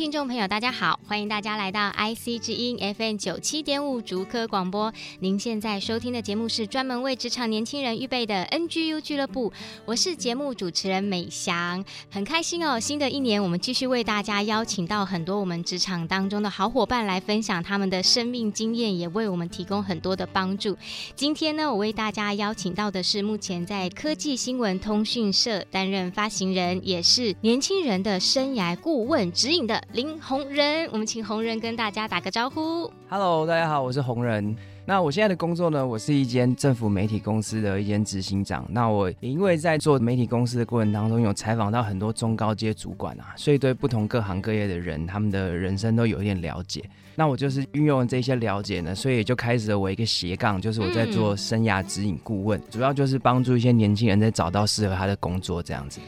听众朋友，大家好，欢迎大家来到 IC 之音 FM 九七点五竹科广播。您现在收听的节目是专门为职场年轻人预备的 NGU 俱乐部，我是节目主持人美翔，很开心哦。新的一年，我们继续为大家邀请到很多我们职场当中的好伙伴来分享他们的生命经验，也为我们提供很多的帮助。今天呢，我为大家邀请到的是目前在科技新闻通讯社担任发行人，也是年轻人的生涯顾问指引的。林红仁，我们请红仁跟大家打个招呼。Hello，大家好，我是红仁。那我现在的工作呢，我是一间政府媒体公司的一间执行长。那我因为在做媒体公司的过程当中，有采访到很多中高阶主管啊，所以对不同各行各业的人，他们的人生都有一点了解。那我就是运用这些了解呢，所以就开始了我一个斜杠，就是我在做生涯指引顾问，嗯、主要就是帮助一些年轻人在找到适合他的工作这样子。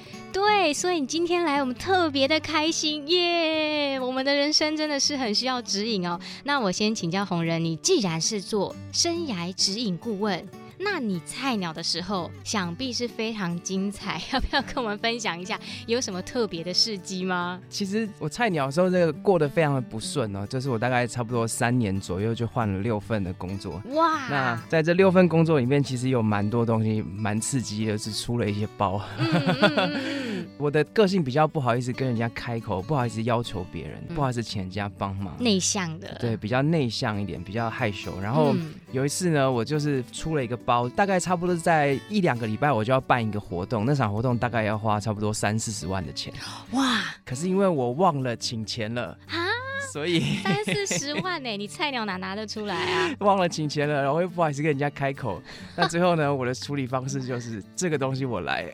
所以你今天来，我们特别的开心耶！我们的人生真的是很需要指引哦。那我先请教红人，你既然是做生涯指引顾问。那你菜鸟的时候，想必是非常精彩，要不要跟我们分享一下有什么特别的事迹吗？其实我菜鸟的时候，这个过得非常的不顺哦，就是我大概差不多三年左右就换了六份的工作。哇！那在这六份工作里面，其实有蛮多东西蛮刺激的，是出了一些包。嗯嗯嗯、我的个性比较不好意思跟人家开口，不好意思要求别人，嗯、不好意思请人家帮忙。内向的。对，比较内向一点，比较害羞。然后有一次呢，我就是出了一个包。大概差不多在一两个礼拜，我就要办一个活动，那场活动大概要花差不多三四十万的钱。哇！可是因为我忘了请钱了啊，所以三四十万呢，你菜鸟哪拿得出来啊？忘了请钱了，然后又不好意思跟人家开口。那最后呢，我的处理方式就是这个东西我来，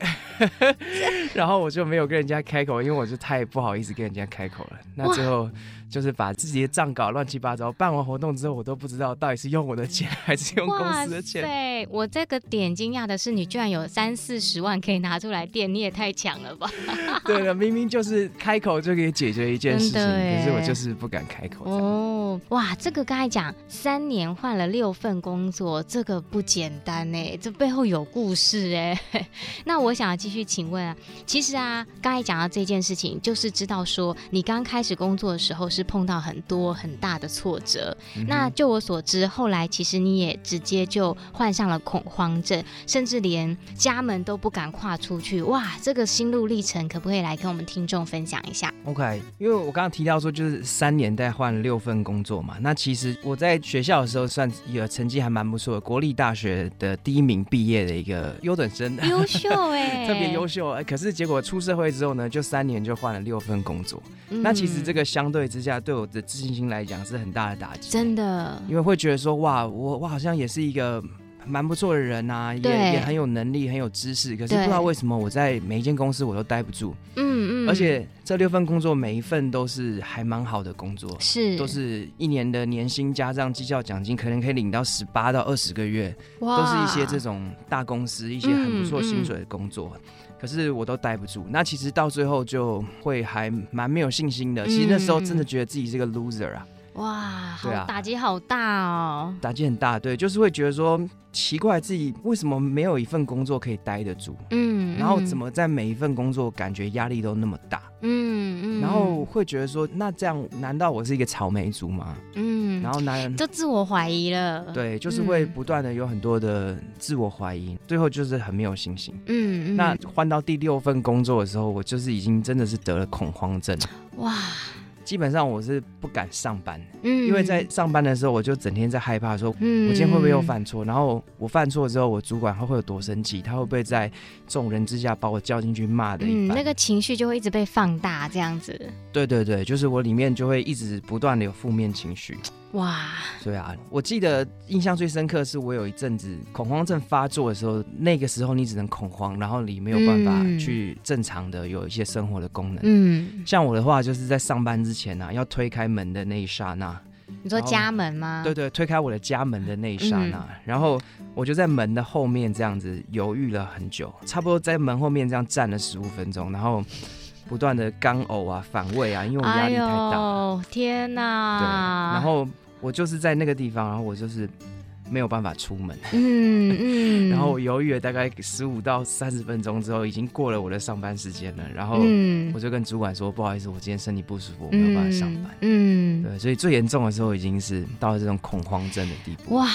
然后我就没有跟人家开口，因为我就太不好意思跟人家开口了。那最后。就是把自己的账搞乱七八糟，办完活动之后，我都不知道到底是用我的钱还是用公司的钱。对，我这个点惊讶的是，你居然有三四十万可以拿出来垫，你也太强了吧？对了，明明就是开口就可以解决一件事情，可是我就是不敢开口。哦，哇，这个刚才讲三年换了六份工作，这个不简单哎，这背后有故事哎。那我想要继续请问啊，其实啊，刚才讲到这件事情，就是知道说你刚开始工作的时候是。是碰到很多很大的挫折，嗯、那就我所知，后来其实你也直接就患上了恐慌症，甚至连家门都不敢跨出去。哇，这个心路历程可不可以来跟我们听众分享一下？OK，因为我刚刚提到说，就是三年代换了六份工作嘛。那其实我在学校的时候，算有成绩还蛮不错的，国立大学的第一名毕业的一个优等生，优 秀哎、欸，特别优秀。可是结果出社会之后呢，就三年就换了六份工作。嗯、那其实这个相对之下。对我的自信心来讲是很大的打击，真的，因为会觉得说哇，我我好像也是一个蛮不错的人呐、啊，也也很有能力，很有知识，可是不知道为什么我在每一间公司我都待不住，嗯嗯，而且这六份工作每一份都是还蛮好的工作，是都是一年的年薪加上绩效奖金，可能可以领到十八到二十个月，哇都是一些这种大公司一些很不错薪水的工作。嗯嗯可是我都待不住，那其实到最后就会还蛮没有信心的。其实那时候真的觉得自己是个 loser 啊！哇，好啊，打击好大哦，打击很大，对，就是会觉得说奇怪自己为什么没有一份工作可以待得住，嗯，然后怎么在每一份工作感觉压力都那么大，嗯嗯，然后会觉得说那这样难道我是一个草莓族吗？嗯，然后男人就自我怀疑了，对，就是会不断的有很多的自我怀疑，最后就是很没有信心，嗯，那换到第六份工作的时候，我就是已经真的是得了恐慌症，哇。基本上我是不敢上班，嗯，因为在上班的时候，我就整天在害怕说，嗯，我今天会不会又犯错？然后我犯错之后，我主管他会有多生气？他会不会在众人之下把我叫进去骂的？嗯，那个情绪就会一直被放大，这样子。对对对，就是我里面就会一直不断的有负面情绪。哇，对啊，我记得印象最深刻是我有一阵子恐慌症发作的时候，那个时候你只能恐慌，然后你没有办法去正常的有一些生活的功能。嗯，像我的话，就是在上班之前啊，要推开门的那一刹那，你说家门吗？对对，推开我的家门的那一刹那，嗯、然后我就在门的后面这样子犹豫了很久，差不多在门后面这样站了十五分钟，然后。不断的干呕啊，反胃啊，因为我压力太大。哦天哪！对，然后我就是在那个地方，然后我就是。没有办法出门，嗯嗯，然后我犹豫了大概十五到三十分钟之后，已经过了我的上班时间了，然后我就跟主管说：“不好意思，我今天身体不舒服，我没有办法上班。”嗯，对，所以最严重的时候已经是到了这种恐慌症的地步。哇，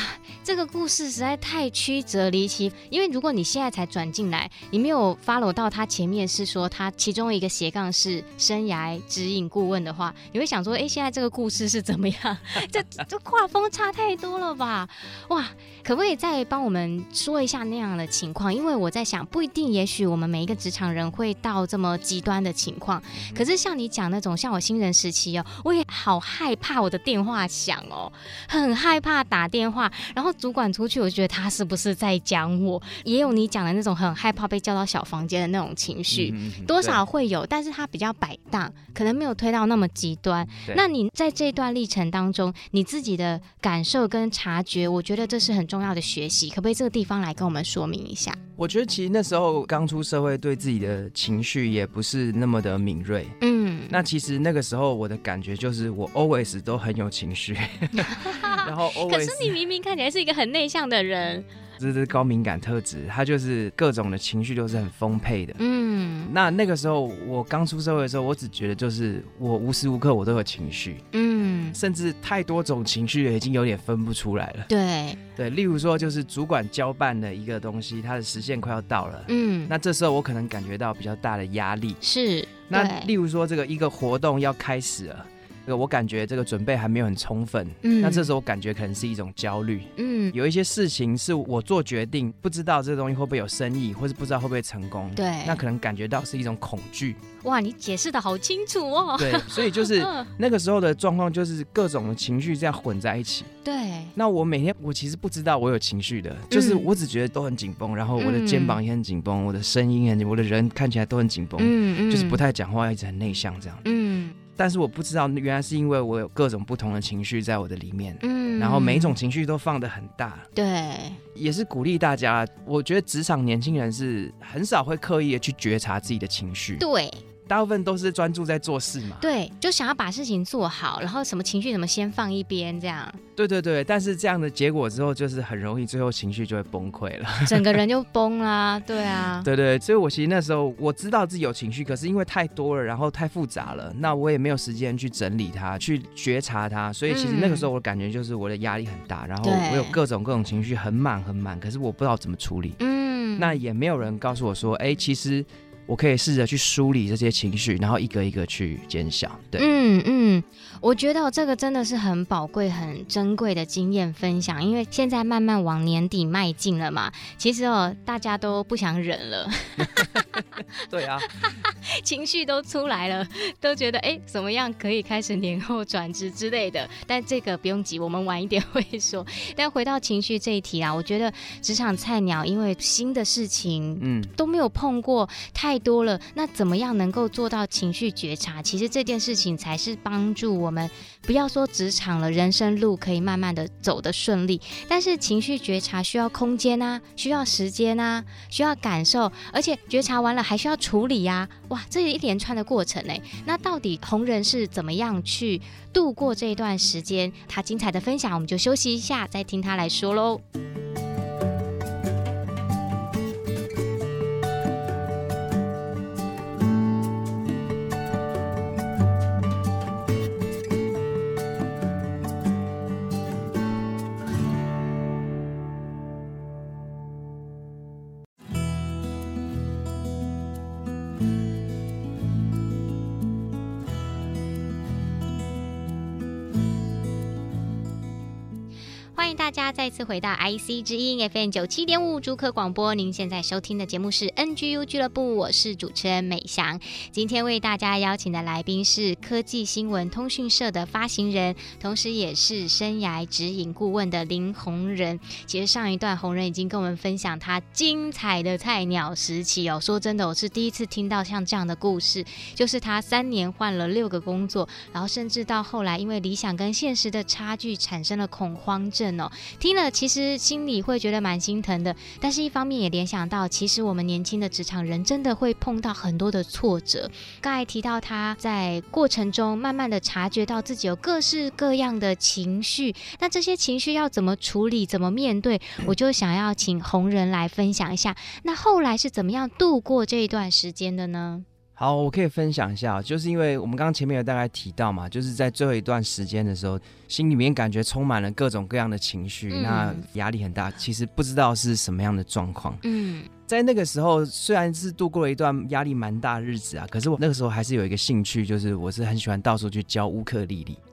这个故事实在太曲折离奇，因为如果你现在才转进来，你没有 follow 到他前面是说他其中一个斜杠是生涯指引顾问的话，你会想说：“哎，现在这个故事是怎么样？这这画风差太多了吧？”哇，可不可以再帮我们说一下那样的情况？因为我在想，不一定，也许我们每一个职场人会到这么极端的情况。可是像你讲那种，像我新人时期哦，我也好害怕我的电话响哦，很害怕打电话，然后主管出去，我觉得他是不是在讲我？也有你讲的那种很害怕被叫到小房间的那种情绪，多少会有，但是他比较摆荡，可能没有推到那么极端。那你在这段历程当中，你自己的感受跟察觉，我觉得这是很重要的学习，可不可以这个地方来跟我们说明一下？我觉得其实那时候刚出社会，对自己的情绪也不是那么的敏锐。嗯，那其实那个时候我的感觉就是我 always 都很有情绪，然后 always 可是你明明看起来是一个很内向的人。这是高敏感特质，他就是各种的情绪都是很丰沛的。嗯，那那个时候我刚出社会的时候，我只觉得就是我无时无刻我都有情绪。嗯，甚至太多种情绪已经有点分不出来了。对对，例如说就是主管交办的一个东西，它的时限快要到了。嗯，那这时候我可能感觉到比较大的压力。是。那例如说这个一个活动要开始了。这个我感觉这个准备还没有很充分，嗯，那这时候我感觉可能是一种焦虑，嗯，有一些事情是我做决定，不知道这个东西会不会有生意，或是不知道会不会成功，对，那可能感觉到是一种恐惧。哇，你解释的好清楚哦。对，所以就是 那个时候的状况，就是各种的情绪这样混在一起。对，那我每天我其实不知道我有情绪的，就是我只觉得都很紧绷，然后我的肩膀也很紧绷，我的声音很紧，我的人看起来都很紧绷，嗯嗯，就是不太讲话，一直很内向这样，嗯。但是我不知道，原来是因为我有各种不同的情绪在我的里面，嗯，然后每一种情绪都放得很大，对，也是鼓励大家。我觉得职场年轻人是很少会刻意的去觉察自己的情绪，对。大部分都是专注在做事嘛，对，就想要把事情做好，然后什么情绪什么先放一边，这样。对对对，但是这样的结果之后，就是很容易最后情绪就会崩溃了，整个人就崩啦，对啊。对对，所以我其实那时候我知道自己有情绪，可是因为太多了，然后太复杂了，那我也没有时间去整理它，去觉察它，所以其实那个时候我感觉就是我的压力很大，然后我有各种各种情绪很满很满，可是我不知道怎么处理。嗯，那也没有人告诉我说，哎，其实。我可以试着去梳理这些情绪，然后一个一个去减小。对，嗯嗯，我觉得这个真的是很宝贵、很珍贵的经验分享，因为现在慢慢往年底迈进了嘛，其实哦，大家都不想忍了。对啊，情绪都出来了，都觉得哎，怎么样可以开始年后转职之类的。但这个不用急，我们晚一点会说。但回到情绪这一题啊，我觉得职场菜鸟因为新的事情，嗯，都没有碰过太。多了，那怎么样能够做到情绪觉察？其实这件事情才是帮助我们，不要说职场了，人生路可以慢慢的走得顺利。但是情绪觉察需要空间啊，需要时间啊，需要感受，而且觉察完了还需要处理呀、啊。哇，这一连串的过程呢。那到底红人是怎么样去度过这一段时间？他精彩的分享，我们就休息一下，再听他来说喽。大家再次回到 IC 之音 FM 九七点五竹科广播。您现在收听的节目是 NGU 俱乐部，我是主持人美翔。今天为大家邀请的来宾是科技新闻通讯社的发行人，同时也是生涯指引顾问的林宏仁。其实上一段红仁已经跟我们分享他精彩的菜鸟时期哦。说真的，我是第一次听到像这样的故事，就是他三年换了六个工作，然后甚至到后来因为理想跟现实的差距产生了恐慌症哦。听了其实心里会觉得蛮心疼的，但是一方面也联想到，其实我们年轻的职场人真的会碰到很多的挫折。刚才提到他在过程中慢慢的察觉到自己有各式各样的情绪，那这些情绪要怎么处理、怎么面对，我就想要请红人来分享一下。那后来是怎么样度过这一段时间的呢？好，我可以分享一下，就是因为我们刚刚前面有大概提到嘛，就是在最后一段时间的时候，心里面感觉充满了各种各样的情绪，嗯、那压力很大，其实不知道是什么样的状况。嗯，在那个时候，虽然是度过了一段压力蛮大的日子啊，可是我那个时候还是有一个兴趣，就是我是很喜欢到处去教乌克丽丽啊。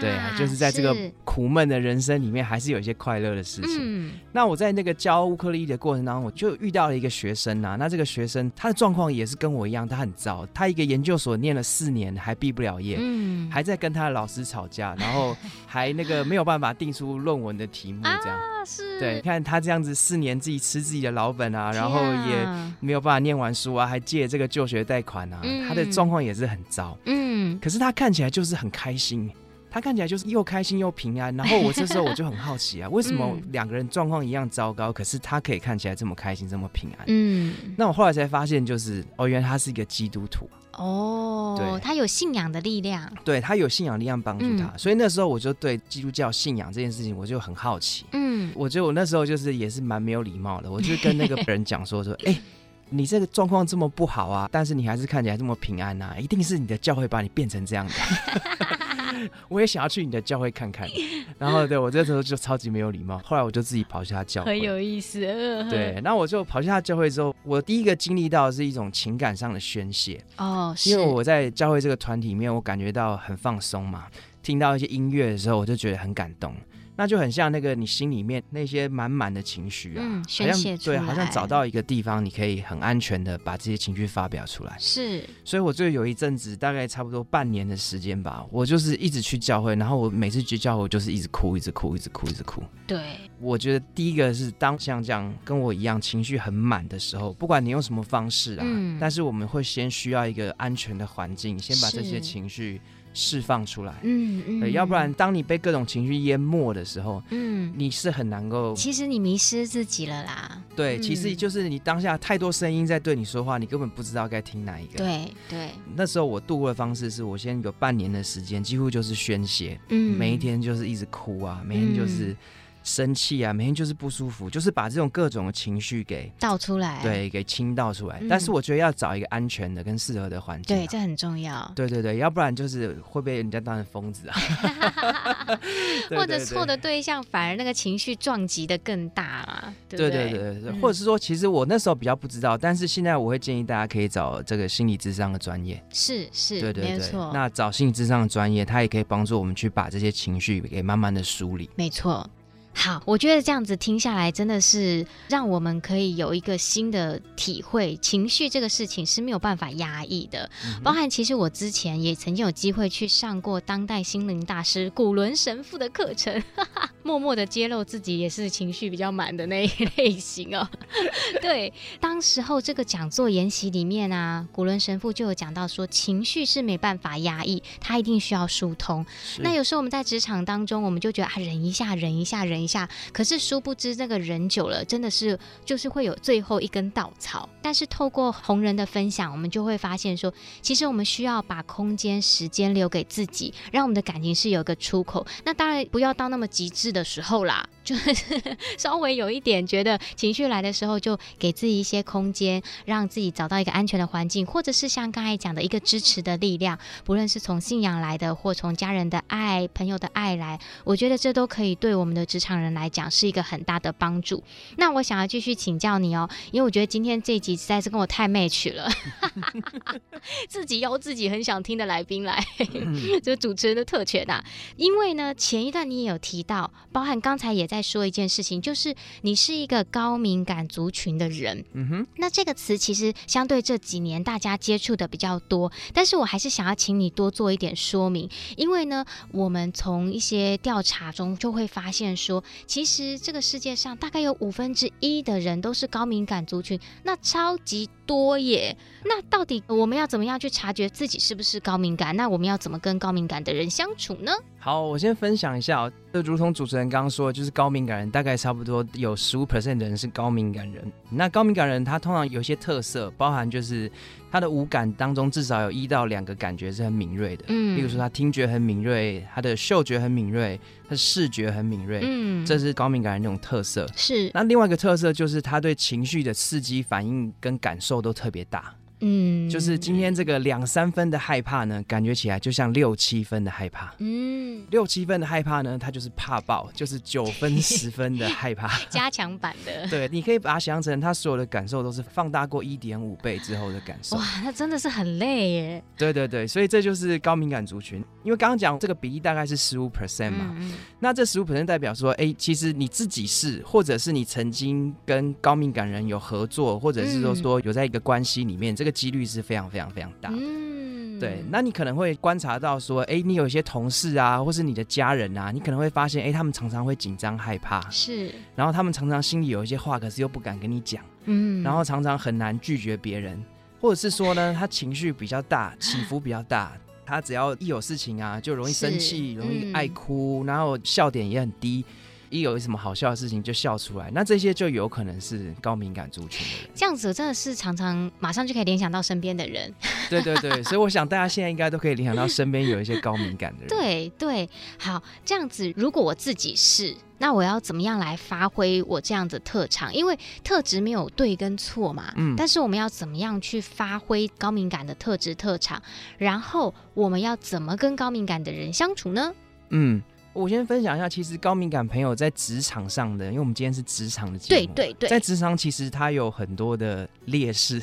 对啊，就是在这个苦闷的人生里面，还是有一些快乐的事情。嗯，那我在那个教乌克丽丽的过程当中，我就遇到了一个学生啊。那这个学生他的状况也是跟我一样，他很糟。他一个研究所念了四年还毕不了业，嗯，还在跟他的老师吵架，然后 还那个没有办法定出论文的题目，这样。啊，是。对，看他这样子四年自己吃自己的老本啊，然后也没有办法念完书啊，还借这个就学贷款啊，他的状况也是很糟。嗯，可是他看起来就是很开心。他看起来就是又开心又平安，然后我这时候我就很好奇啊，为什么 两个人状况一样糟糕，可是他可以看起来这么开心这么平安？嗯，那我后来才发现，就是哦，原来他是一个基督徒。哦，对，他有信仰的力量，对，他有信仰力量帮助他，嗯，所以那时候我就对基督教信仰这件事情我就很好奇，嗯，我觉得我那时候就是也是蛮没有礼貌的，我就跟那个人讲说说，哎。你这个状况这么不好啊，但是你还是看起来这么平安呐，一定是你的教会把你变成这样的。我也想要去你的教会看看，然后对我这时候就超级没有礼貌。后来我就自己跑去他教会，很有意思。对，那我就跑去他教会之后，我第一个经历到的是一种情感上的宣泄哦，是因为我在教会这个团体里面，我感觉到很放松嘛，听到一些音乐的时候，我就觉得很感动。那就很像那个你心里面那些满满的情绪啊，嗯，宣泄出来，对，好像找到一个地方，你可以很安全的把这些情绪发表出来。是，所以我就有一阵子，大概差不多半年的时间吧，我就是一直去教会，然后我每次去教会，我就是一直哭，一直哭，一直哭，一直哭。对，我觉得第一个是当像这样跟我一样情绪很满的时候，不管你用什么方式啊，嗯，但是我们会先需要一个安全的环境，先把这些情绪。释放出来，嗯嗯，要不然当你被各种情绪淹没的时候，嗯，你是很难够。其实你迷失自己了啦。对，嗯、其实就是你当下太多声音在对你说话，你根本不知道该听哪一个。对对。那时候我度过的方式是我先有半年的时间，几乎就是宣泄，嗯，每一天就是一直哭啊，每天就是。嗯生气啊，每天就是不舒服，就是把这种各种的情绪给倒出来，对，给倾倒出来。嗯、但是我觉得要找一个安全的跟适合的环境、啊，对，这很重要。对对对，要不然就是会被人家当成疯子啊，或者错的对象反而那个情绪撞击的更大啊。对对对对，嗯、或者是说，其实我那时候比较不知道，但是现在我会建议大家可以找这个心理智商的专业，是是，对对对。那找心理智商的专业，他也可以帮助我们去把这些情绪给慢慢的梳理，没错。好，我觉得这样子听下来，真的是让我们可以有一个新的体会。情绪这个事情是没有办法压抑的，嗯、包含其实我之前也曾经有机会去上过当代心灵大师古伦神父的课程，哈哈，默默的揭露自己也是情绪比较满的那一 类型哦。对，当时候这个讲座研习里面啊，古伦神父就有讲到说，情绪是没办法压抑，它一定需要疏通。那有时候我们在职场当中，我们就觉得啊，忍一下，忍一下，忍下。可是殊不知这个人久了，真的是就是会有最后一根稻草。但是透过红人的分享，我们就会发现说，其实我们需要把空间、时间留给自己，让我们的感情是有一个出口。那当然不要到那么极致的时候啦。就是稍微有一点觉得情绪来的时候，就给自己一些空间，让自己找到一个安全的环境，或者是像刚才讲的一个支持的力量，不论是从信仰来的，或从家人的爱、朋友的爱来，我觉得这都可以对我们的职场人来讲是一个很大的帮助。那我想要继续请教你哦，因为我觉得今天这一集实在是跟我太 match 了，自己邀自己很想听的来宾来，就 主持人的特权啊。因为呢，前一段你也有提到，包含刚才也在说一件事情，就是你是一个高敏感族群的人。嗯哼，那这个词其实相对这几年大家接触的比较多，但是我还是想要请你多做一点说明，因为呢，我们从一些调查中就会发现说，其实这个世界上大概有五分之一的人都是高敏感族群，那超级多耶。那到底我们要怎么样去察觉自己是不是高敏感？那我们要怎么跟高敏感的人相处呢？好，我先分享一下哦，就如同主持人刚刚说的，就是高敏感人大概差不多有十五 percent 的人是高敏感人。那高敏感人他通常有些特色，包含就是他的五感当中至少有一到两个感觉是很敏锐的，嗯，例如说他听觉很敏锐，他的嗅觉很敏锐，他的视觉很敏锐，嗯，这是高敏感人那种特色。是。那另外一个特色就是他对情绪的刺激反应跟感受都特别大。嗯，就是今天这个两三分的害怕呢，感觉起来就像六七分的害怕。嗯，六七分的害怕呢，它就是怕爆，就是九分十分的害怕，加强版的。对，你可以把它想象成他所有的感受都是放大过一点五倍之后的感受。哇，那真的是很累耶。对对对，所以这就是高敏感族群。因为刚刚讲这个比例大概是十五 percent 嘛，嗯、那这十五 percent 代表说，哎，其实你自己是，或者是你曾经跟高敏感人有合作，或者是说说有在一个关系里面，这个几率是非常非常非常大的。嗯，对，那你可能会观察到说，哎，你有一些同事啊，或是你的家人啊，你可能会发现，哎，他们常常会紧张害怕，是，然后他们常常心里有一些话，可是又不敢跟你讲，嗯，然后常常很难拒绝别人，或者是说呢，他情绪比较大，起伏比较大。他只要一有事情啊，就容易生气，容易爱哭，嗯，然后笑点也很低。一有什么好笑的事情就笑出来，那这些就有可能是高敏感族群的人。这样子真的是常常马上就可以联想到身边的人。对对对，所以我想大家现在应该都可以联想到身边有一些高敏感的人。对对，好，这样子如果我自己是，那我要怎么样来发挥我这样的特长？因为特质没有对跟错嘛，嗯，但是我们要怎么样去发挥高敏感的特质特长？然后我们要怎么跟高敏感的人相处呢？嗯。我先分享一下，其实高敏感朋友在职场上的，因为我们今天是职场的节目，对对对，在职场其实他有很多的劣势，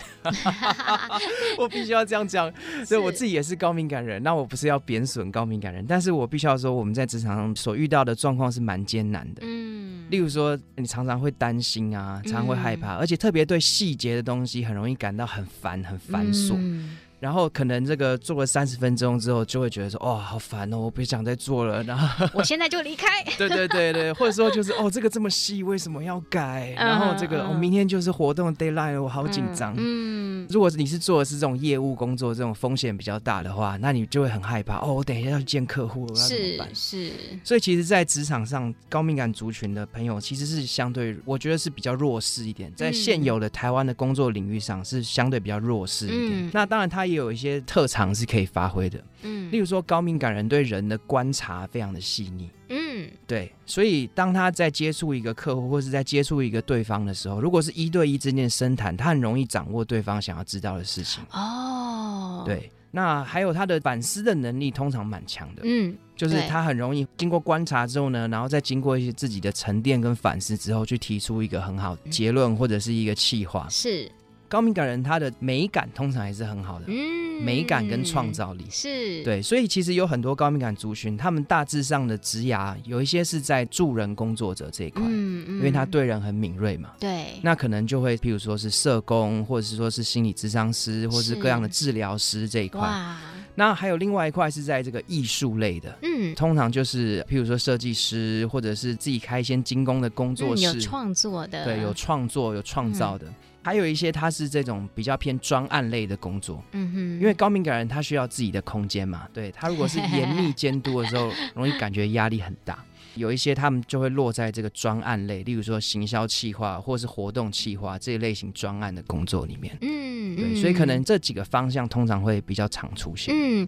我必须要这样讲，所以我自己也是高敏感人。那我不是要贬损高敏感人，但是我必须要说，我们在职场上所遇到的状况是蛮艰难的。嗯，例如说，你常常会担心啊，常常会害怕，嗯、而且特别对细节的东西很容易感到很烦、很繁琐。嗯然后可能这个做了三十分钟之后，就会觉得说，哦，好烦哦，我不想再做了。然后我现在就离开。对 对对对，或者说就是，哦，这个这么细，为什么要改？然后这个，我、uh, uh, 哦、明天就是活动 deadline 了，我好紧张。嗯，如果你是做的是这种业务工作，这种风险比较大的话，那你就会很害怕。哦，我等一下要去见客户，我要怎么办？是。是所以其实，在职场上，高敏感族群的朋友其实是相对，我觉得是比较弱势一点，在现有的台湾的工作领域上是相对比较弱势一点。嗯、那当然，他也有一些特。长是可以发挥的，嗯，例如说高敏感人对人的观察非常的细腻，嗯，对，所以当他在接触一个客户或是在接触一个对方的时候，如果是一对一之间深谈，他很容易掌握对方想要知道的事情，哦，对，那还有他的反思的能力通常蛮强的，嗯，就是他很容易经过观察之后呢，然后再经过一些自己的沉淀跟反思之后，去提出一个很好的结论或者是一个企划，是。高敏感人他的美感通常还是很好的，嗯，美感跟创造力。是。对，所以其实有很多高敏感族群，他们大致上的职涯有一些是在助人工作者这一块，嗯嗯，因为他对人很敏锐嘛，对，那可能就会譬如说是社工，或者是说是心理咨商师，或者是各样的治疗师这一块，哇，那还有另外一块是在这个艺术类的，嗯，通常就是譬如说设计师，或者是自己开一些精工的工作室，嗯、有创作的，对，有创作有创造的。嗯还有一些他是这种比较偏专案类的工作，嗯哼，因为高敏感人他需要自己的空间嘛，对，他如果是严密监督的时候，容易感觉压力很大。有一些他们就会落在这个专案类，例如说行销企划或是活动企划这一类型专案的工作里面，嗯，对，所以可能这几个方向通常会比较常出现，嗯。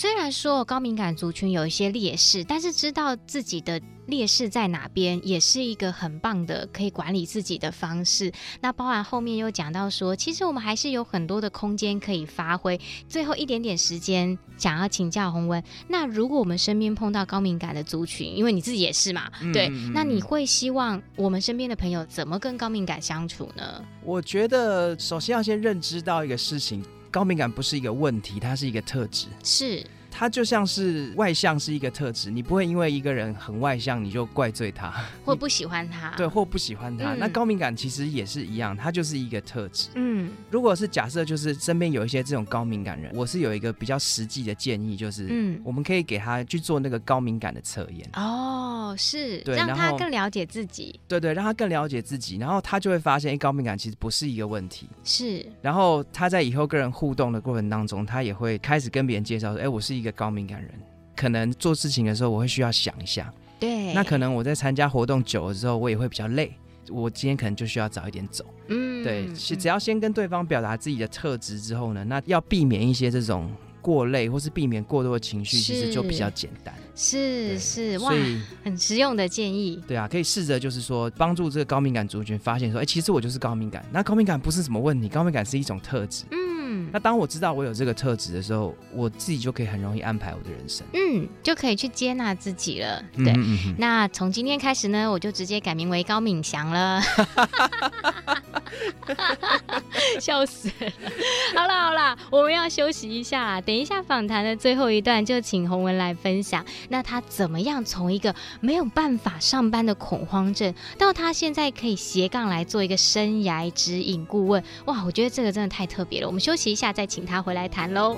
虽然说高敏感族群有一些劣势，但是知道自己的劣势在哪边，也是一个很棒的可以管理自己的方式。那包含后面又讲到说，其实我们还是有很多的空间可以发挥。最后一点点时间，想要请教洪文，那如果我们身边碰到高敏感的族群，因为你自己也是嘛，嗯、对，那你会希望我们身边的朋友怎么跟高敏感相处呢？我觉得首先要先认知到一个事情，高敏感不是一个问题，它是一个特质。是。他就像是外向是一个特质，你不会因为一个人很外向你就怪罪他，或不喜欢他，对，或不喜欢他。嗯、那高敏感其实也是一样，他就是一个特质。嗯，如果是假设就是身边有一些这种高敏感人，我是有一个比较实际的建议，就是嗯，我们可以给他去做那个高敏感的测验。哦，是，对，让他更了解自己。对对，让他更了解自己，然后他就会发现，哎，高敏感其实不是一个问题。是，然后他在以后跟人互动的过程当中，他也会开始跟别人介绍说，哎，我是一个高敏感人。可能做事情的时候，我会需要想一下。对，那可能我在参加活动久了之后，我也会比较累。我今天可能就需要早一点走。嗯，对，是只要先跟对方表达自己的特质之后呢，那要避免一些这种过累，或是避免过多的情绪，其实就比较简单。是是，哇，很实用的建议。对啊，可以试着就是说，帮助这个高敏感族群发现说，哎，其实我就是高敏感。那高敏感不是什么问题，高敏感是一种特质。嗯。那当我知道我有这个特质的时候，我自己就可以很容易安排我的人生，嗯，就可以去接纳自己了。对，嗯嗯嗯，那从今天开始呢，我就直接改名为高敏祥了。笑死了！好了好了，我们要休息一下，等一下访谈的最后一段就请洪文来分享，那他怎么样从一个没有办法上班的恐慌症，到他现在可以斜杠来做一个生涯指引顾问？哇，我觉得这个真的太特别了。我们休息一下，再请他回来谈喽。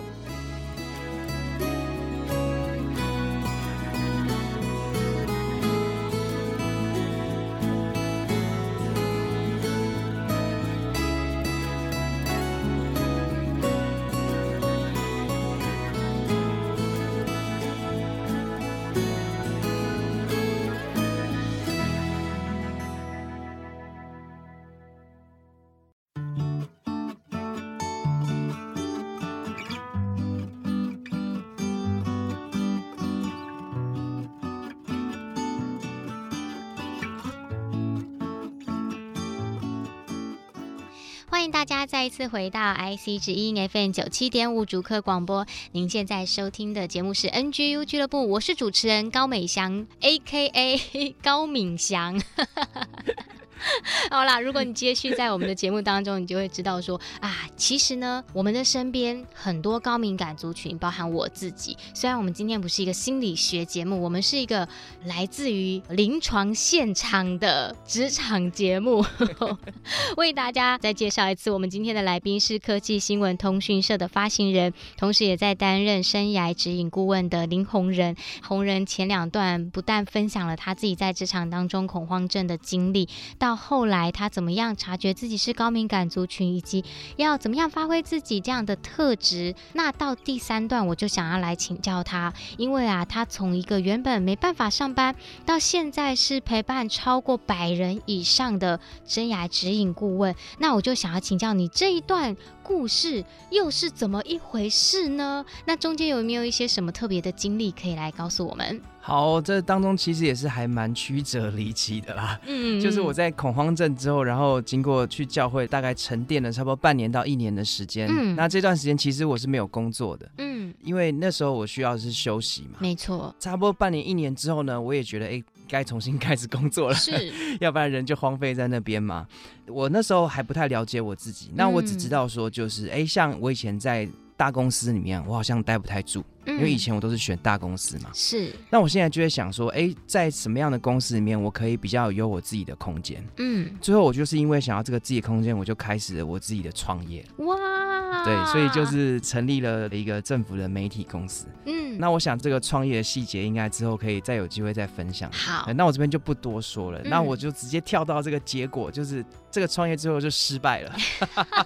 欢迎大家再一次回到 IC 之音 FM 九七点五主客广播。您现在收听的节目是 NGU 俱乐部，我是主持人高美祥，AKA 高敏祥。好啦，如果你接续在我们的节目当中，你就会知道说啊，其实呢，我们的身边很多高敏感族群，包含我自己。虽然我们今天不是一个心理学节目，我们是一个来自于临床现场的职场节目。为大家再介绍一次，我们今天的来宾是科技新闻通讯社的发行人，同时也在担任生涯指引顾问的林红人。红人前两段不但分享了他自己在职场当中恐慌症的经历，到到后来，他怎么样察觉自己是高敏感族群，以及要怎么样发挥自己这样的特质？那到第三段，我就想要来请教他，因为啊，他从一个原本没办法上班，到现在是陪伴超过百人以上的生涯指引顾问，那我就想要请教你这一段故事又是怎么一回事呢？那中间有没有一些什么特别的经历可以来告诉我们？好，这当中其实也是还蛮曲折离奇的啦。嗯，就是我在恐慌症之后，然后经过去教会，大概沉淀了差不多半年到一年的时间。嗯，那这段时间其实我是没有工作的。嗯，因为那时候我需要的是休息嘛。没错。差不多半年一年之后呢，我也觉得哎，该重新开始工作了。是，要不然人就荒废在那边嘛。我那时候还不太了解我自己，那我只知道说就是哎，像我以前在大公司里面，我好像待不太住。因为以前我都是选大公司嘛，是。那我现在就会想说，哎，在什么样的公司里面，我可以比较有我自己的空间？嗯。最后我就是因为想要这个自己的空间，我就开始了我自己的创业。哇。对，所以就是成立了一个政府的媒体公司。嗯。那我想这个创业的细节应该之后可以再有机会再分享。好，那我这边就不多说了，嗯、那我就直接跳到这个结果，就是这个创业之后就失败了。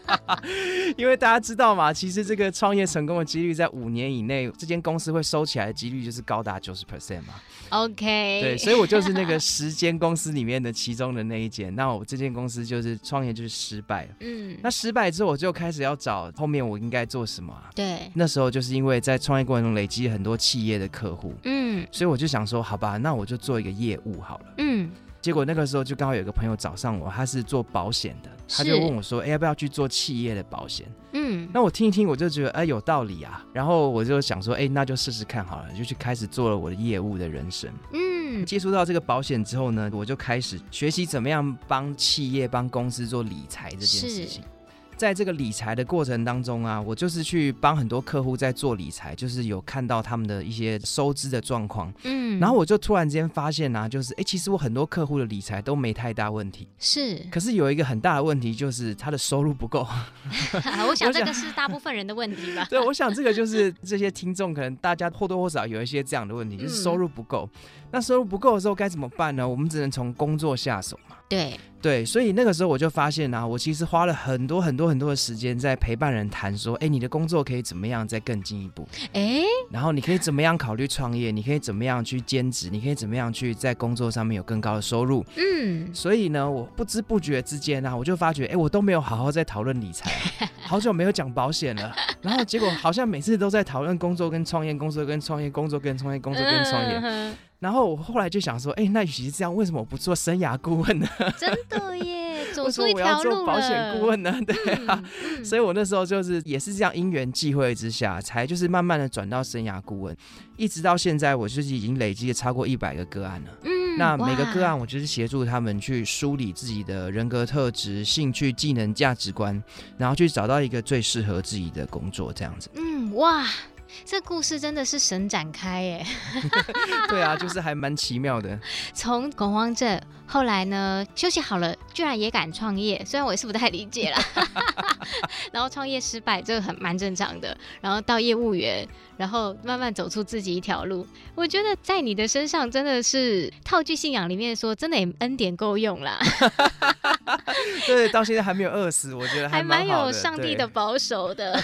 因为大家知道嘛，其实这个创业成功的几率在五年以内，这间公司会收起来的几率就是高达九十 percent 嘛。OK，对，所以我就是那个十间公司里面的其中的那一间。那我这间公司就是创业就是失败了。嗯，那失败之后我就开始要找后面我应该做什么啊？对，那时候就是因为在创业过程中累积很多企业的客户，嗯，所以我就想说，好吧，那我就做一个业务好了。嗯，结果那个时候就刚好有个朋友找上我，他是做保险的，他就问我说，哎，要不要去做企业的保险？嗯，那我听一听，我就觉得哎有道理啊，然后我就想说，哎，那就试试看好了，就去开始做了我的业务的人生。嗯，接触到这个保险之后呢，我就开始学习怎么样帮企业、帮公司做理财这件事情。在这个理财的过程当中啊，我就是去帮很多客户在做理财，就是有看到他们的一些收支的状况，嗯，然后我就突然间发现啊，就是哎，其实我很多客户的理财都没太大问题，是，可是有一个很大的问题就是他的收入不够。我想这个是大部分人的问题吧？对，我想这个就是这些听众可能大家或多或少有一些这样的问题，就是收入不够。那收入不够的时候该怎么办呢？我们只能从工作下手嘛。对对，所以那个时候我就发现啊，我其实花了很多很多很多的时间在陪伴人谈说，哎，你的工作可以怎么样再更进一步？哎，然后你可以怎么样考虑创业？你可以怎么样去兼职？你可以怎么样去在工作上面有更高的收入？嗯，所以呢，我不知不觉之间啊，我就发觉，哎，我都没有好好在讨论理财，好久没有讲保险了，然后结果好像每次都在讨论工作跟创业，工作跟创业，工作跟创业，工作跟创业。然后我后来就想说，哎，那与其这样，为什么我不做生涯顾问呢？真的耶，走出一条路了。为什么我要做保险顾问呢？对啊，嗯嗯、所以我那时候就是也是这样因缘际会之下，才就是慢慢的转到生涯顾问，一直到现在，我就是已经累积了超过一百个个案了。嗯，那每个个案，我就是协助他们去梳理自己的人格特质、兴趣、技能、价值观，然后去找到一个最适合自己的工作，这样子。嗯，哇。这故事真的是神展开耶！对啊，就是还蛮奇妙的。从恐慌症，后来呢，休息好了，居然也敢创业，虽然我也是不太理解啦。然后创业失败，这个很蛮正常的。然后到业务员，然后慢慢走出自己一条路。我觉得在你的身上真的是套句信仰里面说，真的也恩典够用啦。对，到现在还没有饿死，我觉得还蛮，还蛮有上帝的保守的。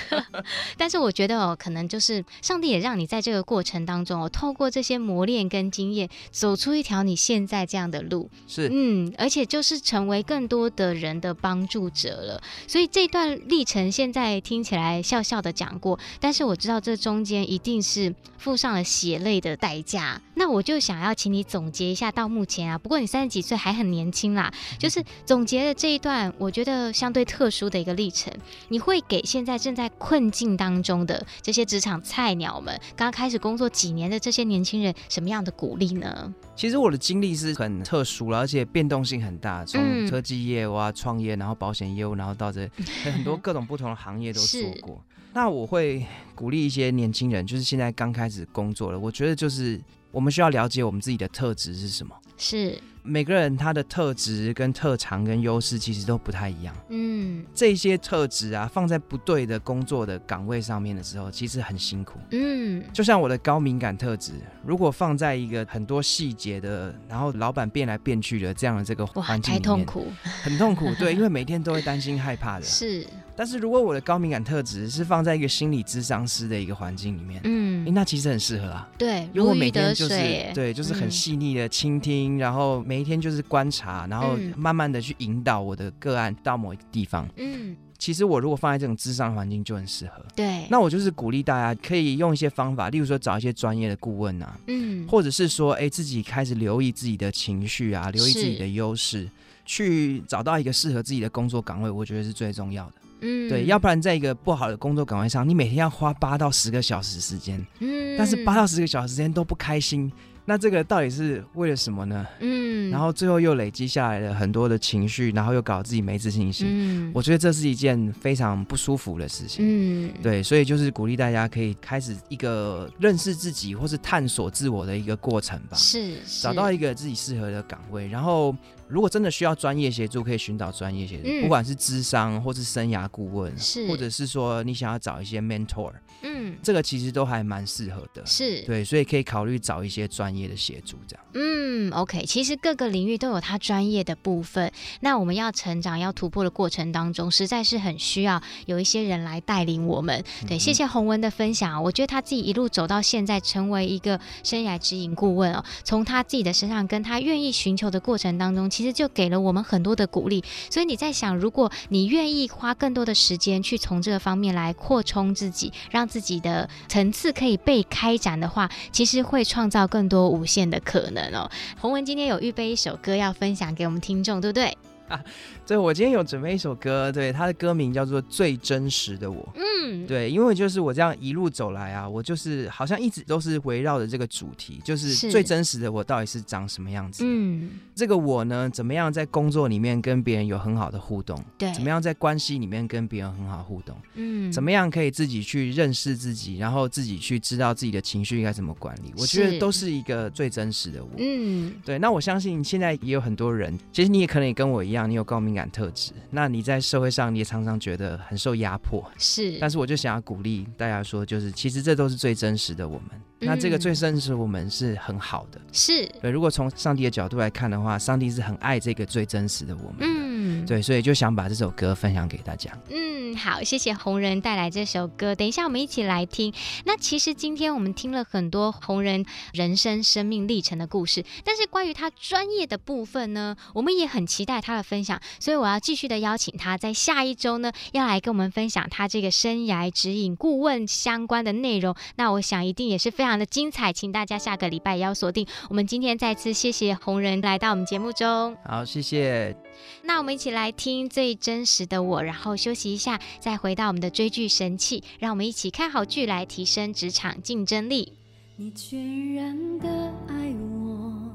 但是我觉得哦，可能就是上帝也让你在这个过程当中哦，透过这些磨练跟经验，走出一条你现在这样的路。是，嗯，而且就是成为更多的人的帮助者了。所以这段历程现在听起来笑笑的讲过，但是我知道这中间一定是付上了血泪的代价。那我就想要请你总结一下到目前啊，不过你三十几岁还很年轻啦，就是总结了这一段我觉得相对特殊的一个历程，你会给现在正在困境当中的这些职场菜鸟们，刚开始工作几年的这些年轻人什么样的鼓励呢？其实我的经历是很特殊了，而且变动性很大，从科技业哇啊、创业，然后保险业务，然后到这 很多各种不同的行业都做过。那我会鼓励一些年轻人，就是现在刚开始工作了，我觉得就是我们需要了解我们自己的特质是什么。是。每个人他的特质跟特长跟优势其实都不太一样。嗯，这些特质啊，放在不对的工作的岗位上面的时候，其实很辛苦。嗯，就像我的高敏感特质，如果放在一个很多细节的，然后老板变来变去的这样的这个环境里面，太痛苦，很痛苦。对，因为每天都会担心害怕的。是。但是如果我的高敏感特质是放在一个心理智商师的一个环境里面，嗯，那其实很适合啊。对，如果每天就是对，就是很细腻的倾听，然后每一天就是观察，然后慢慢的去引导我的个案到某一个地方。嗯，其实我如果放在这种智商环境就很适合。对，那我就是鼓励大家可以用一些方法，例如说找一些专业的顾问啊，嗯，或者是说，哎，自己开始留意自己的情绪啊，留意自己的优势，去找到一个适合自己的工作岗位，我觉得是最重要的。嗯，对，要不然在一个不好的工作岗位上，你每天要花八到十个小时时间，嗯，但是八到十个小时时间都不开心，那这个到底是为了什么呢？嗯，然后最后又累积下来了很多的情绪，然后又搞自己没自信心，嗯，我觉得这是一件非常不舒服的事情，嗯，对，所以就是鼓励大家可以开始一个认识自己或是探索自我的一个过程吧，是，是。找到一个自己适合的岗位，然后。如果真的需要专业协助，可以寻找专业协助，嗯、不管是智商或是生涯顾问，或者是说你想要找一些 mentor，嗯，这个其实都还蛮适合的，是对，所以可以考虑找一些专业的协助，这样。嗯，OK，其实各个领域都有它专业的部分。那我们要成长、要突破的过程当中，实在是很需要有一些人来带领我们。对，谢谢洪文的分享。我觉得他自己一路走到现在，成为一个生涯指引顾问哦，从他自己的身上跟他愿意寻求的过程当中，其实就给了我们很多的鼓励。所以你在想，如果你愿意花更多的时间去从这个方面来扩充自己，让自己的层次可以被开展的话，其实会创造更多无限的可能哦。洪文今天有预备一首歌要分享给我们听众，对不对？啊，对，我今天有准备一首歌，对，它的歌名叫做《最真实的我》。嗯，对，因为就是我这样一路走来啊，我就是好像一直都是围绕着这个主题，就是最真实的我到底是长什么样子？嗯，这个我呢，怎么样在工作里面跟别人有很好的互动？对，怎么样在关系里面跟别人很好互动？嗯，怎么样可以自己去认识自己，然后自己去知道自己的情绪应该怎么管理？我觉得都是一个最真实的我。嗯，对，那我相信现在也有很多人，其实你也可能也跟我一样。你有高敏感特质，那你在社会上你也常常觉得很受压迫，是。但是我就想要鼓励大家说，就是其实这都是最真实的我们。嗯、那这个最真实的我们是很好的，是对。如果从上帝的角度来看的话，上帝是很爱这个最真实的我们。嗯，对，所以就想把这首歌分享给大家。嗯，好，谢谢红人带来这首歌。等一下我们一起来听。那其实今天我们听了很多红人人生生命历程的故事，但是关于他专业的部分呢，我们也很期待他的分享。所以我要继续的邀请他在下一周呢，要来跟我们分享他这个生涯指引顾问相关的内容。那我想一定也是非常的精彩，请大家下个礼拜也要锁定。我们今天再次谢谢红人来到我们节目中。好，谢谢。那我们一起来听最真实的我，然后休息一下，再回到我们的追剧神器。让我们一起看好剧来提升职场竞争力。你全然的爱我，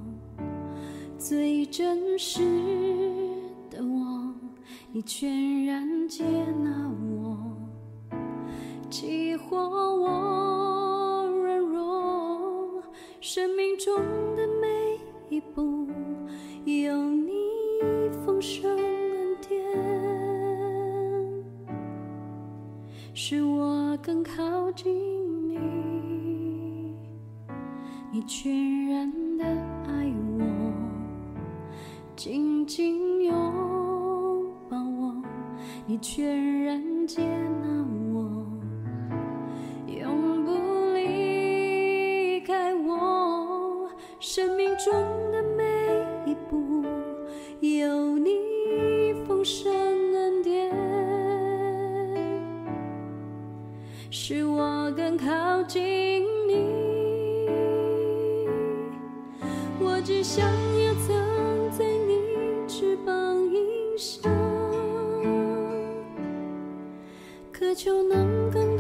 最真实你全然接纳我，激活我软弱，生命中的每一步有你丰盛恩典，使我更靠近你，你全然的爱我，紧紧拥。你全然接纳我，永不离开我，生命中的每一步有你丰盛恩典，使我更靠近你。我只想要藏在你翅膀荫下。就能更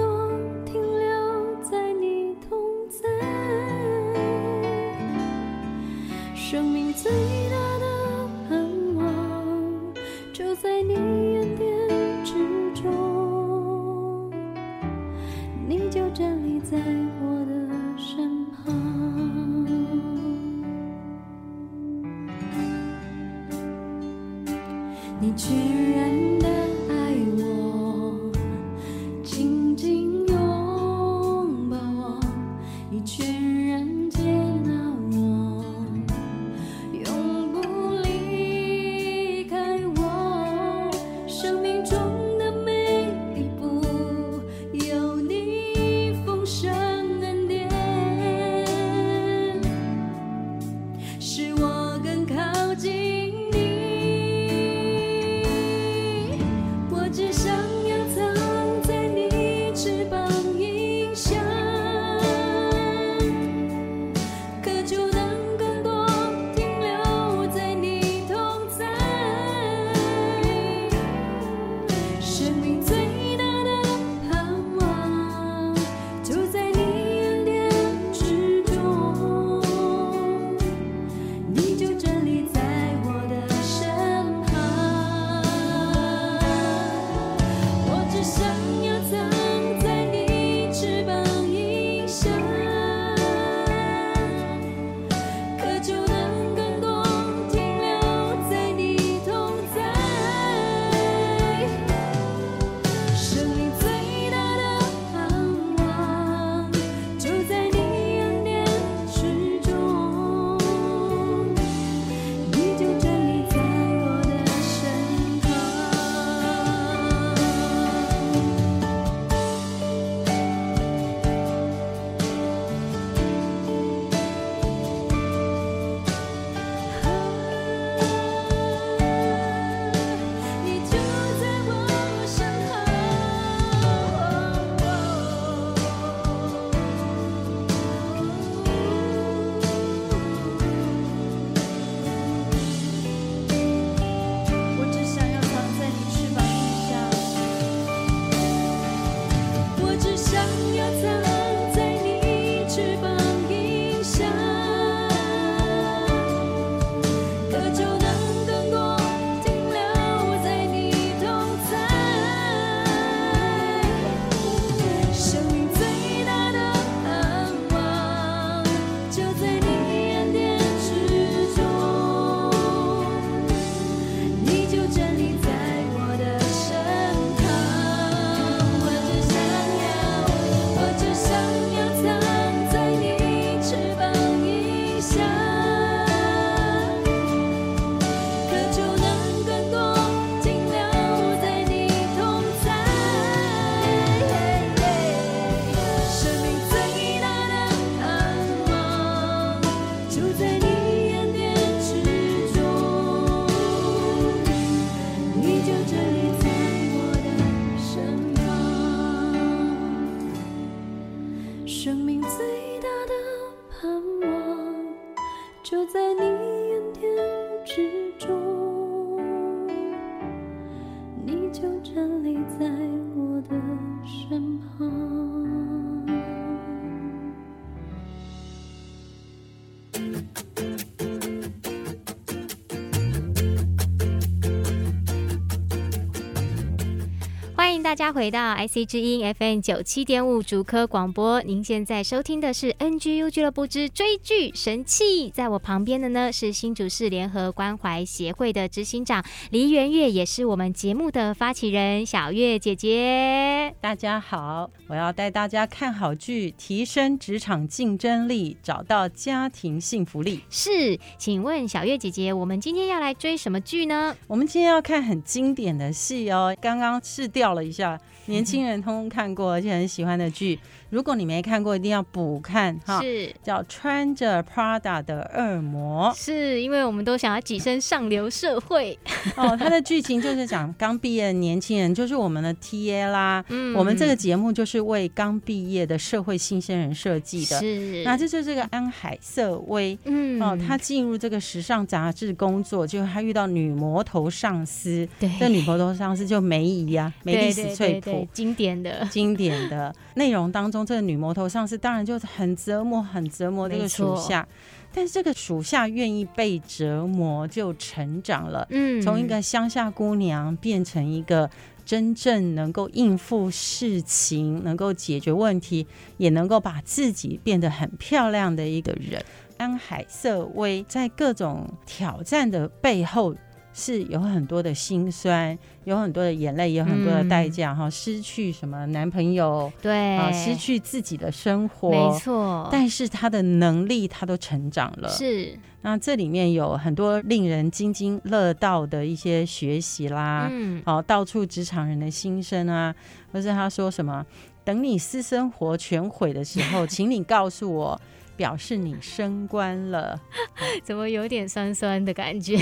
大家回到 IC 之音 FM 九七点五主科广播，您现在收听的是 NGU 俱乐部之追剧神器。在我旁边的呢是新竹市联合关怀协会的执行长黎元月，也是我们节目的发起人小月姐姐。大家好，我要带大家看好剧，提升职场竞争力，找到家庭幸福力。是，请问小月姐姐，我们今天要来追什么剧呢？我们今天要看很经典的戏哦，刚刚试掉了一下。年轻人通通看过，而且很喜欢的剧。如果你没看过，一定要补看哈。是叫穿着 Prada 的恶魔，是因为我们都想要跻身上流社会 哦。它的剧情就是讲刚毕业的年轻人，就是我们的 TA 啦。嗯，我们这个节目就是为刚毕业的社会新鲜人设计的。是，那这就是这个安海瑟薇。嗯，哦，他进入这个时尚杂志工作，就他遇到女魔头上司。对，这女魔头上司就梅姨呀，梅丽史翠普，经典的经典的 内容当中。这个女魔头上司当然就是很折磨，很折磨这个属下，但是这个属下愿意被折磨，就成长了。嗯，从一个乡下姑娘变成一个真正能够应付事情、能够解决问题，也能够把自己变得很漂亮的一个人。安海瑟薇在各种挑战的背后。是有很多的心酸，有很多的眼泪，有很多的代价哈、嗯，失去什么男朋友，对啊，失去自己的生活，没错。但是他的能力，他都成长了。是，那这里面有很多令人津津乐道的一些学习啦，嗯，哦，到处职场人的心声啊，或是他说什么，等你私生活全毁的时候，请你告诉我。表示你升官了，怎么有点酸酸的感觉？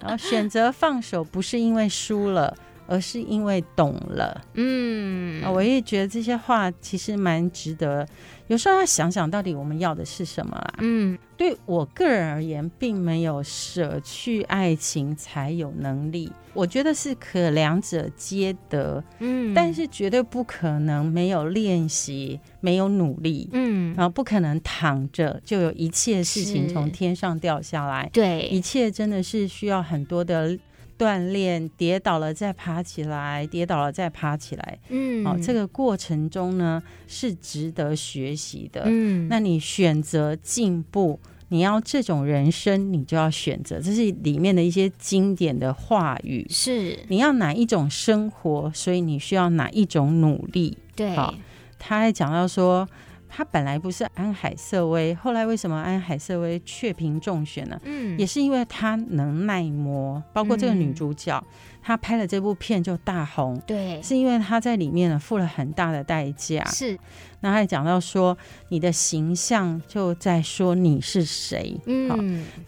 然后选择放手，不是因为输了，而是因为懂了。嗯，我也觉得这些话其实蛮值得。有时候要想想到底我们要的是什么啦。嗯，对我个人而言，并没有舍去爱情才有能力。我觉得是可两者皆得。嗯，但是绝对不可能没有练习，没有努力。嗯，然后不可能躺着就有一切事情从天上掉下来。对，一切真的是需要很多的。锻炼，跌倒了再爬起来，跌倒了再爬起来。嗯，好、哦，这个过程中呢是值得学习的。嗯，那你选择进步，你要这种人生，你就要选择，这是里面的一些经典的话语。是，你要哪一种生活，所以你需要哪一种努力。对，好，他还讲到说。他本来不是安海瑟薇，后来为什么安海瑟薇雀屏中选呢？嗯，也是因为她能耐磨，包括这个女主角。嗯他拍了这部片就大红，对，是因为他在里面呢付了很大的代价。是，那还讲到说你的形象就在说你是谁。嗯，好，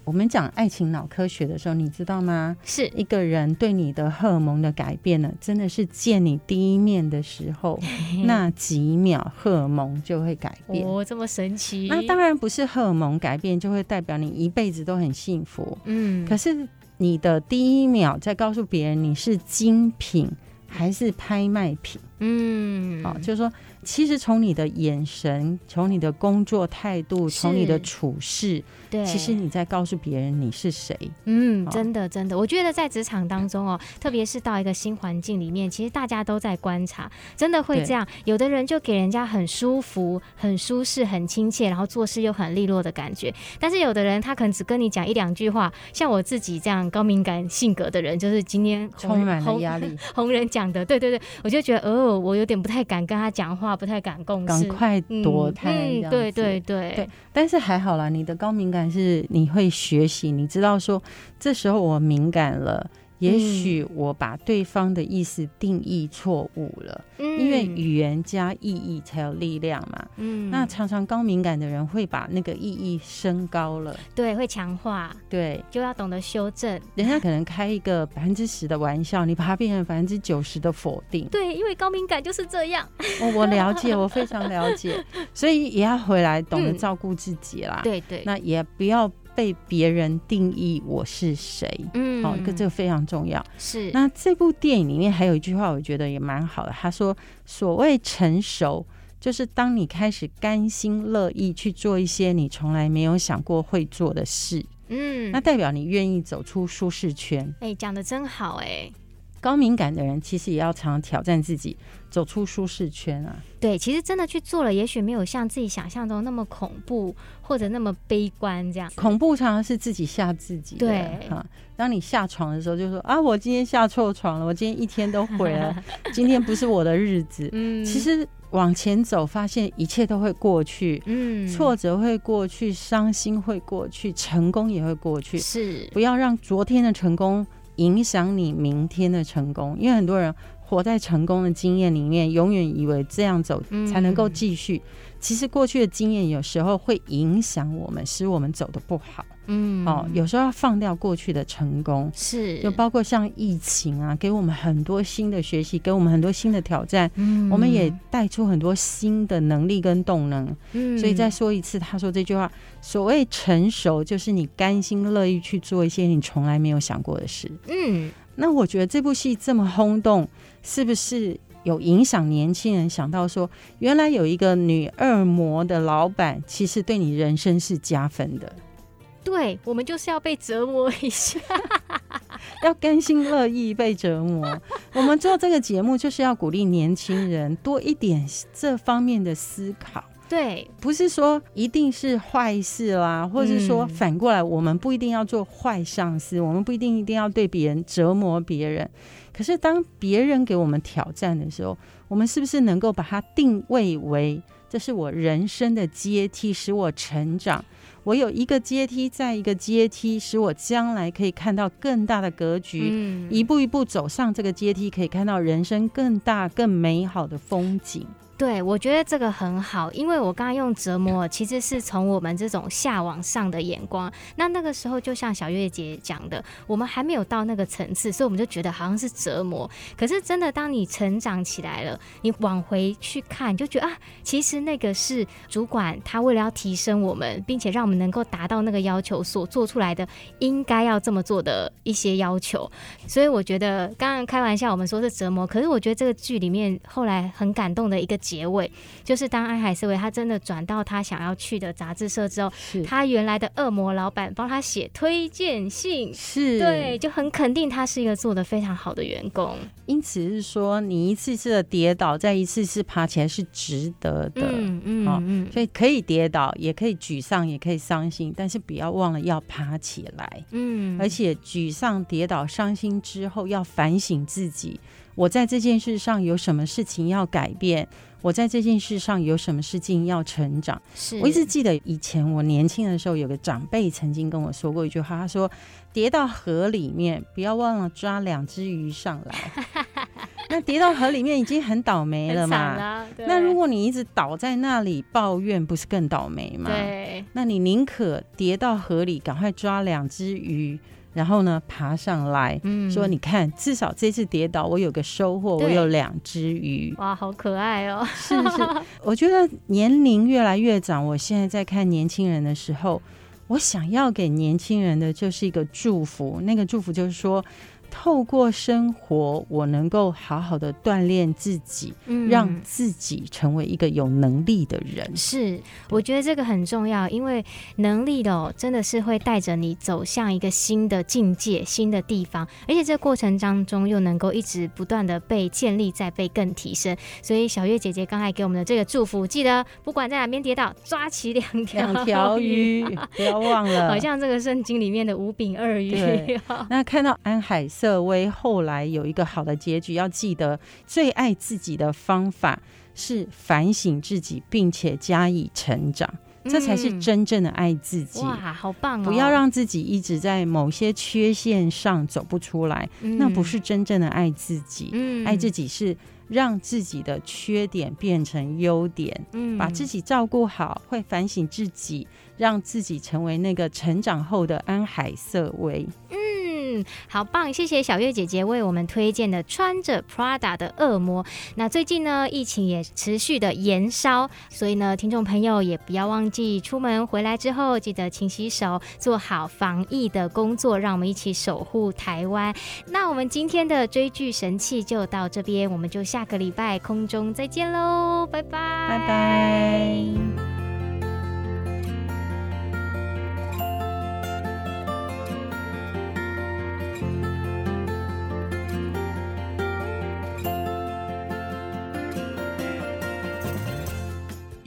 我们讲爱情脑科学的时候，你知道吗？是一个人对你的荷尔蒙的改变呢，真的是见你第一面的时候 那几秒荷尔蒙就会改变。哦，这么神奇？那当然不是荷尔蒙改变就会代表你一辈子都很幸福。嗯，可是。你的第一秒在告诉别人你是精品还是拍卖品？嗯，好，就是说。其实从你的眼神，从你的工作态度，从你的处事，对，其实你在告诉别人你是谁。嗯，真的真的，我觉得在职场当中哦，特别是到一个新环境里面，其实大家都在观察，真的会这样。有的人就给人家很舒服、很舒适、很亲切，然后做事又很利落的感觉。但是有的人他可能只跟你讲一两句话，像我自己这样高敏感性格的人，就是今天充满了压力。红人讲的，对对对，我就觉得哦，我有点不太敢跟他讲话。不太敢共事，赶快躲开、嗯嗯。对对对对，但是还好啦，你的高敏感是你会学习，你知道说这时候我敏感了，也许我把对方的意思定义错误了，嗯，因为语言加意义才有力量嘛。嗯，那常常高敏感的人会把那个意义升高了，对，会强化，对，就要懂得修正。人家可能开一个百分之十的玩笑，你把它变成百分之九十的否定。对，因为高敏感就是这样。我我了解，我非常了解，所以也要回来懂得照顾自己啦。嗯、对对，那也不要。被别人定义我是谁，嗯，好、哦，个这个非常重要。是，那这部电影里面还有一句话，我觉得也蛮好的。他说：“所谓成熟，就是当你开始甘心乐意去做一些你从来没有想过会做的事，嗯，那代表你愿意走出舒适圈。”哎，讲得真好，哎。高敏感的人其实也要常常挑战自己，走出舒适圈啊。对，其实真的去做了，也许没有像自己想象中那么恐怖，或者那么悲观这样。恐怖常常是自己吓自己。对，啊，当你下床的时候，就说啊，我今天下错床了，我今天一天都毁了，今天不是我的日子。嗯，其实往前走，发现一切都会过去。嗯，挫折会过去，伤心会过去，成功也会过去。是，不要让昨天的成功。影响你明天的成功，因为很多人活在成功的经验里面，永远以为这样走才能够继续。嗯。其实过去的经验有时候会影响我们，使我们走的不好。嗯，哦，有时候要放掉过去的成功，是就包括像疫情啊，给我们很多新的学习，给我们很多新的挑战。嗯，我们也带出很多新的能力跟动能。嗯，所以再说一次，他说这句话：所谓成熟，就是你甘心乐意去做一些你从来没有想过的事。嗯，那我觉得这部戏这么轰动，是不是有影响年轻人想到说，原来有一个女二模的老板，其实对你人生是加分的？对，我们就是要被折磨一下，要甘心乐意被折磨。我们做这个节目就是要鼓励年轻人多一点这方面的思考。对，不是说一定是坏事啦，或者是说反过来，我们不一定要做坏上司，嗯，我们不一定一定要对别人折磨别人。可是当别人给我们挑战的时候，我们是不是能够把它定位为这是我人生的阶梯，使我成长？我有一个阶梯，再一个阶梯，使我将来可以看到更大的格局，嗯，一步一步走上这个阶梯，可以看到人生更大、更美好的风景。对，我觉得这个很好，因为我刚刚用折磨，其实是从我们这种下往上的眼光。那那个时候，就像小月姐讲的，我们还没有到那个层次，所以我们就觉得好像是折磨。可是真的，当你成长起来了，你往回去看，就觉得啊，其实那个是主管他为了要提升我们，并且让我们能够达到那个要求所做出来的应该要这么做的一些要求。所以我觉得，刚刚开玩笑我们说是折磨，可是我觉得这个剧里面后来很感动的一个。结尾。就是当安海瑟薇他真的转到他想要去的杂志社之后，他原来的恶魔老板帮他写推荐信，是。对，就很肯定他是一个做的非常好的员工。因此是说，你一次次的跌倒，再一次次爬起来是值得的。嗯嗯嗯，所以可以跌倒，也可以沮丧，也可以伤心，但是不要忘了要爬起来。嗯，而且沮丧、跌倒、伤心之后，要反省自己，我在这件事上有什么事情要改变。我在这件事上有什么事情要成长？是我一直记得以前我年轻的时候，有个长辈曾经跟我说过一句话，他说：“跌到河里面，不要忘了抓两只鱼上来。” 那跌到河里面已经很倒霉了嘛？了那如果你一直倒在那里抱怨，不是更倒霉吗？对。那你宁可跌到河里，赶快抓两只鱼。然后呢，爬上来，嗯，说你看，至少这次跌倒，我有个收获，我有两只鱼，哇，好可爱哦！是是，我觉得年龄越来越长，我现在在看年轻人的时候，我想要给年轻人的就是一个祝福，那个祝福就是说。透过生活，我能够好好的锻炼自己，嗯，让自己成为一个有能力的人。是，我觉得这个很重要，因为能力的哦，真的是会带着你走向一个新的境界、新的地方，而且这个过程当中又能够一直不断的被建立、在被更提升。所以小月姐姐刚才给我们的这个祝福，记得不管在哪边跌倒，抓起两条两条鱼，不要忘了，好像这个圣经里面的五饼二鱼。那看到安海瑟薇后来有一个好的结局，要记得最爱自己的方法是反省自己，并且加以成长。这才是真正的爱自己。哇，好棒哦！不要让自己一直在某些缺陷上走不出来，嗯、那不是真正的爱自己。嗯，爱自己是让自己的缺点变成优点，嗯，把自己照顾好，会反省自己，让自己成为那个成长后的安海瑟薇。嗯，好棒！谢谢小月姐姐为我们推荐的穿着 Prada 的恶魔。那最近呢，疫情也持续的延烧，所以呢，听众朋友也不要忘记出门回来之后记得勤洗手，做好防疫的工作，让我们一起守护台湾。那我们今天的追剧神器就到这边，我们就下个礼拜空中再见喽，拜拜，拜拜。